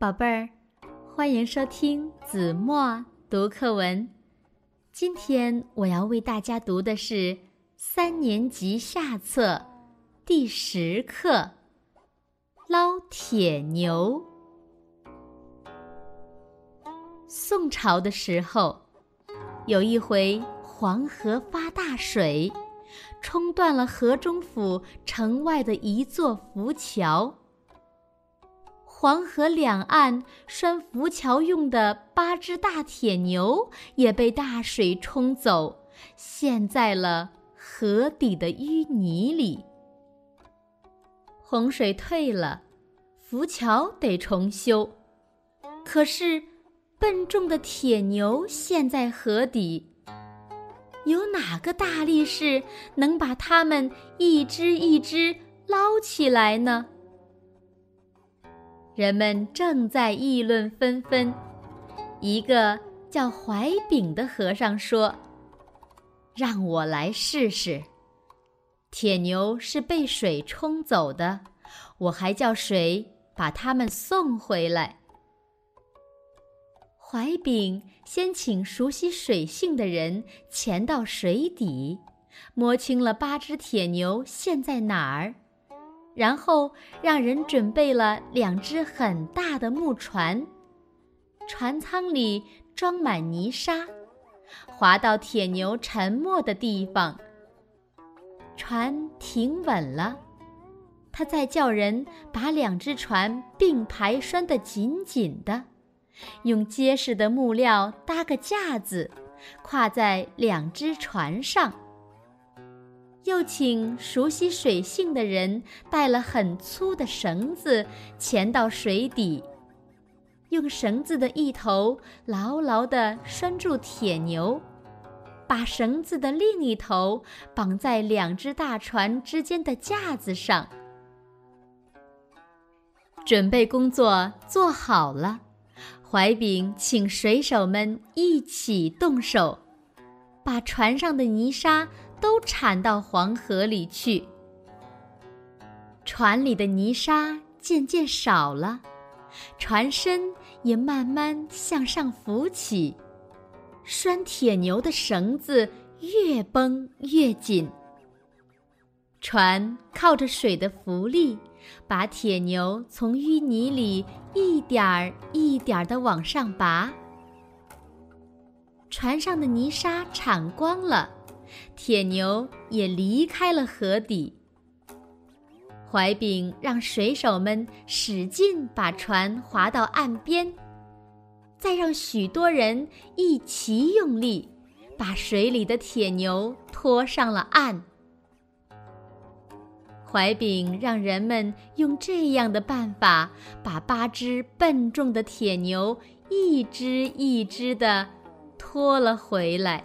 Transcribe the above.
宝贝儿，欢迎收听子墨读课文。今天我要为大家读的是三年级下册第十课《捞铁牛》。宋朝的时候，有一回黄河发大水，冲断了河中府城外的一座浮桥。黄河两岸拴浮桥用的八只大铁牛也被大水冲走，陷在了河底的淤泥里。洪水退了，浮桥得重修，可是笨重的铁牛陷在河底，有哪个大力士能把它们一只一只捞起来呢？人们正在议论纷纷。一个叫怀炳的和尚说：“让我来试试。铁牛是被水冲走的，我还叫水把他们送回来。”怀炳先请熟悉水性的人潜到水底，摸清了八只铁牛陷在哪儿。然后让人准备了两只很大的木船，船舱里装满泥沙，划到铁牛沉没的地方。船停稳了，他再叫人把两只船并排拴得紧紧的，用结实的木料搭个架子，跨在两只船上。又请熟悉水性的人带了很粗的绳子潜到水底，用绳子的一头牢牢地拴住铁牛，把绳子的另一头绑在两只大船之间的架子上。准备工作做好了，怀炳请水手们一起动手，把船上的泥沙。都铲到黄河里去。船里的泥沙渐渐少了，船身也慢慢向上浮起，拴铁牛的绳子越绷越紧。船靠着水的浮力，把铁牛从淤泥里一点儿一点儿地往上拔。船上的泥沙铲光了。铁牛也离开了河底。怀炳让水手们使劲把船划到岸边，再让许多人一齐用力，把水里的铁牛拖上了岸。怀炳让人们用这样的办法，把八只笨重的铁牛一只一只的拖了回来。